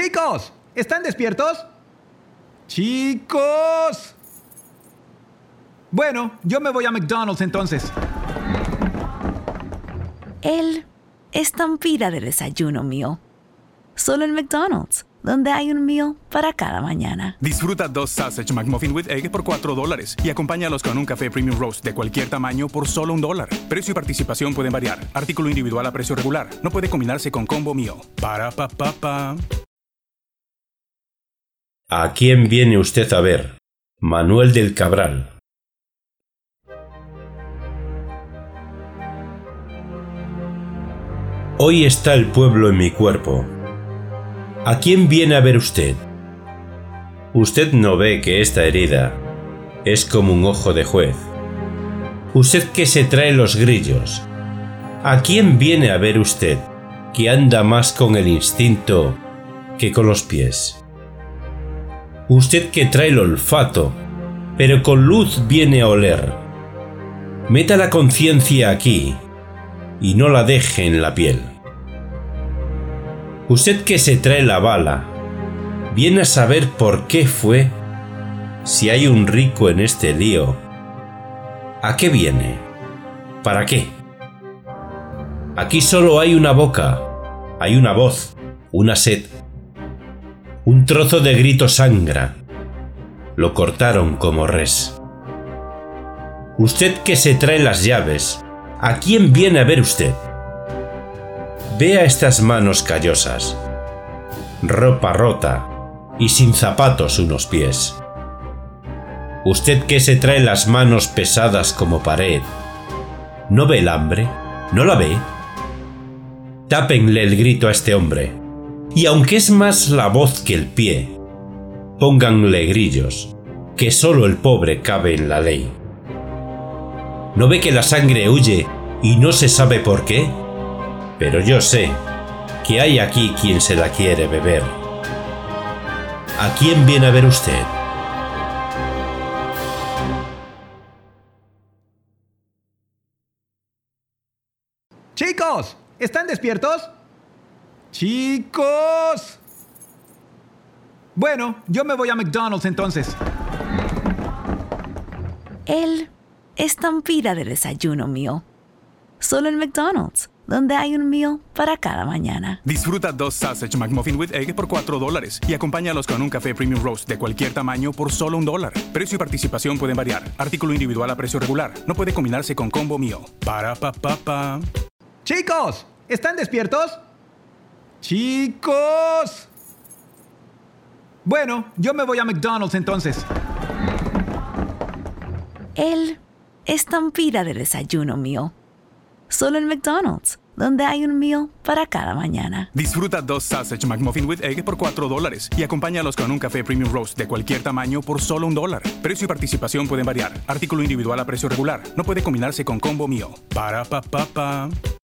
Chicos, ¿están despiertos? Chicos. Bueno, yo me voy a McDonald's entonces. El estampida de desayuno mío. Solo en McDonald's, donde hay un meal para cada mañana. Disfruta dos Sausage McMuffin with Egg por 4 dólares y acompáñalos con un café Premium Roast de cualquier tamaño por solo un dólar. Precio y participación pueden variar. Artículo individual a precio regular. No puede combinarse con combo meal. Para pa pa pa. ¿A quién viene usted a ver? Manuel del Cabral. Hoy está el pueblo en mi cuerpo. ¿A quién viene a ver usted? Usted no ve que esta herida es como un ojo de juez. Usted que se trae los grillos. ¿A quién viene a ver usted que anda más con el instinto que con los pies? Usted que trae el olfato, pero con luz viene a oler. Meta la conciencia aquí y no la deje en la piel. Usted que se trae la bala, viene a saber por qué fue, si hay un rico en este lío. ¿A qué viene? ¿Para qué? Aquí solo hay una boca, hay una voz, una sed. Un trozo de grito sangra. Lo cortaron como res. Usted que se trae las llaves, ¿a quién viene a ver usted? Vea estas manos callosas, ropa rota y sin zapatos unos pies. Usted que se trae las manos pesadas como pared, ¿no ve el hambre? ¿No la ve? Tápenle el grito a este hombre, y aunque es más la voz que el pie, pónganle grillos, que solo el pobre cabe en la ley. ¿No ve que la sangre huye y no se sabe por qué? Pero yo sé que hay aquí quien se la quiere beber. ¿A quién viene a ver usted? Chicos, ¿están despiertos? Chicos. Bueno, yo me voy a McDonald's entonces. El estampida de desayuno mío. Solo en McDonald's, donde hay un meal para cada mañana. Disfruta dos Sausage McMuffin with Egg por 4 dólares y acompáñalos con un café Premium Roast de cualquier tamaño por solo un dólar. Precio y participación pueden variar. Artículo individual a precio regular. No puede combinarse con combo meal. Para pa pa pa. Chicos, ¿están despiertos? Chicos. Bueno, yo me voy a McDonald's entonces. El estampida de desayuno mío. Solo en McDonald's, donde hay un meal para cada mañana. Disfruta dos Sausage McMuffin with Egg por 4 dólares y acompáñalos con un café Premium Roast de cualquier tamaño por solo un dólar. Precio y participación pueden variar. Artículo individual a precio regular. No puede combinarse con combo meal. Para pa pa pa.